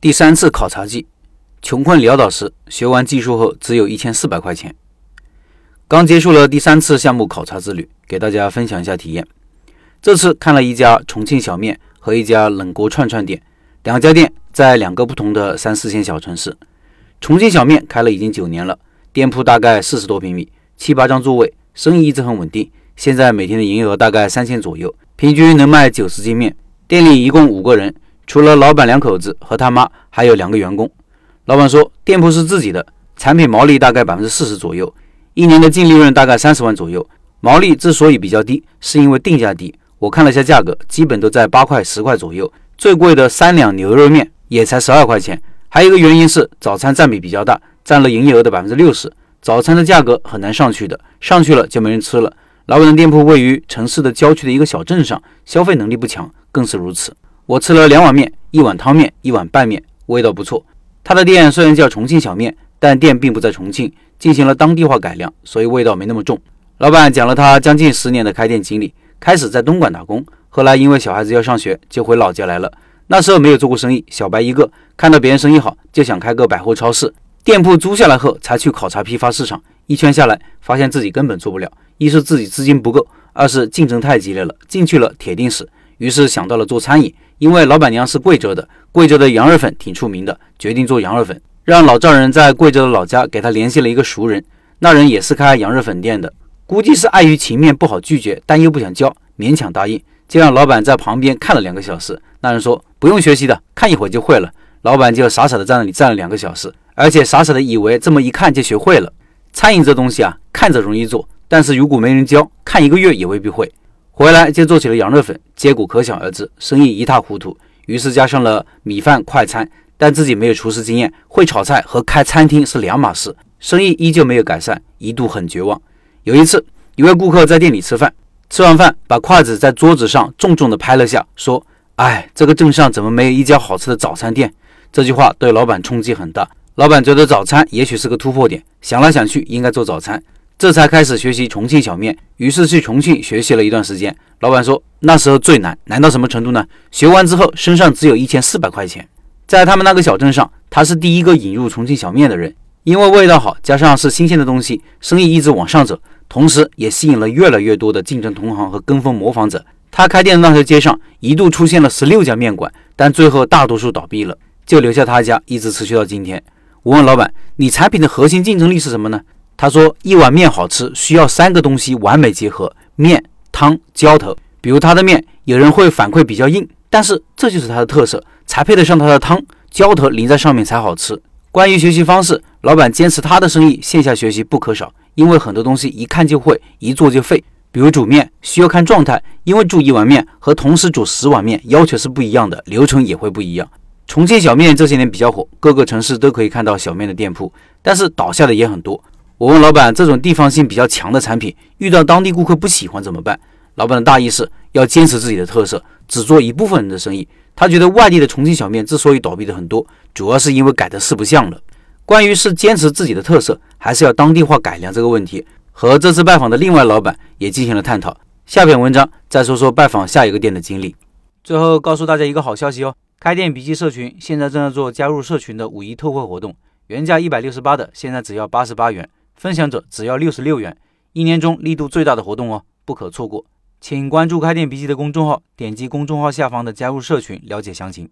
第三次考察季，穷困潦倒时，学完技术后只有一千四百块钱。刚结束了第三次项目考察之旅，给大家分享一下体验。这次看了一家重庆小面和一家冷锅串串店，两家店在两个不同的三四线小城市。重庆小面开了已经九年了，店铺大概四十多平米，七八张座位，生意一直很稳定。现在每天的营业额大概三千左右，平均能卖九十斤面。店里一共五个人。除了老板两口子和他妈，还有两个员工。老板说，店铺是自己的，产品毛利大概百分之四十左右，一年的净利润大概三十万左右。毛利之所以比较低，是因为定价低。我看了一下价格，基本都在八块、十块左右，最贵的三两牛肉面也才十二块钱。还有一个原因是早餐占比比较大，占了营业额的百分之六十。早餐的价格很难上去的，上去了就没人吃了。老板的店铺位于城市的郊区的一个小镇上，消费能力不强，更是如此。我吃了两碗面，一碗汤面，一碗拌面，味道不错。他的店虽然叫重庆小面，但店并不在重庆，进行了当地化改良，所以味道没那么重。老板讲了他将近十年的开店经历，开始在东莞打工，后来因为小孩子要上学，就回老家来了。那时候没有做过生意，小白一个，看到别人生意好，就想开个百货超市。店铺租下来后，才去考察批发市场，一圈下来，发现自己根本做不了，一是自己资金不够，二是竞争太激烈了，进去了铁定死。于是想到了做餐饮。因为老板娘是贵州的，贵州的羊肉粉挺出名的，决定做羊肉粉。让老丈人在贵州的老家给他联系了一个熟人，那人也是开羊肉粉店的，估计是碍于情面不好拒绝，但又不想教，勉强答应。就让老板在旁边看了两个小时。那人说不用学习的，看一会儿就会了。老板就傻傻的在那里站了两个小时，而且傻傻的以为这么一看就学会了。餐饮这东西啊，看着容易做，但是如果没人教，看一个月也未必会。回来就做起了羊肉粉，结果可想而知，生意一塌糊涂。于是加上了米饭快餐，但自己没有厨师经验，会炒菜和开餐厅是两码事，生意依旧没有改善，一度很绝望。有一次，一位顾客在店里吃饭，吃完饭把筷子在桌子上重重的拍了下，说：“哎，这个镇上怎么没有一家好吃的早餐店？”这句话对老板冲击很大。老板觉得早餐也许是个突破点，想来想去，应该做早餐。这才开始学习重庆小面，于是去重庆学习了一段时间。老板说那时候最难，难到什么程度呢？学完之后身上只有一千四百块钱。在他们那个小镇上，他是第一个引入重庆小面的人，因为味道好，加上是新鲜的东西，生意一直往上走，同时也吸引了越来越多的竞争同行和跟风模仿者。他开店的那条街上一度出现了十六家面馆，但最后大多数倒闭了，就留下他家，一直持续到今天。我问老板，你产品的核心竞争力是什么呢？他说：“一碗面好吃，需要三个东西完美结合：面、汤、浇头。比如他的面，有人会反馈比较硬，但是这就是他的特色，才配得上他的汤。浇头淋在上面才好吃。关于学习方式，老板坚持他的生意线下学习不可少，因为很多东西一看就会，一做就废。比如煮面需要看状态，因为煮一碗面和同时煮十碗面要求是不一样的，流程也会不一样。重庆小面这些年比较火，各个城市都可以看到小面的店铺，但是倒下的也很多。”我问老板，这种地方性比较强的产品，遇到当地顾客不喜欢怎么办？老板的大意是要坚持自己的特色，只做一部分人的生意。他觉得外地的重庆小面之所以倒闭的很多，主要是因为改的四不像了。关于是坚持自己的特色，还是要当地化改良这个问题，和这次拜访的另外老板也进行了探讨。下篇文章再说说拜访下一个店的经历。最后告诉大家一个好消息哦，开店笔记社群现在正在做加入社群的五一特惠活动，原价一百六十八的，现在只要八十八元。分享者只要六十六元，一年中力度最大的活动哦，不可错过。请关注开店笔记的公众号，点击公众号下方的加入社群了解详情。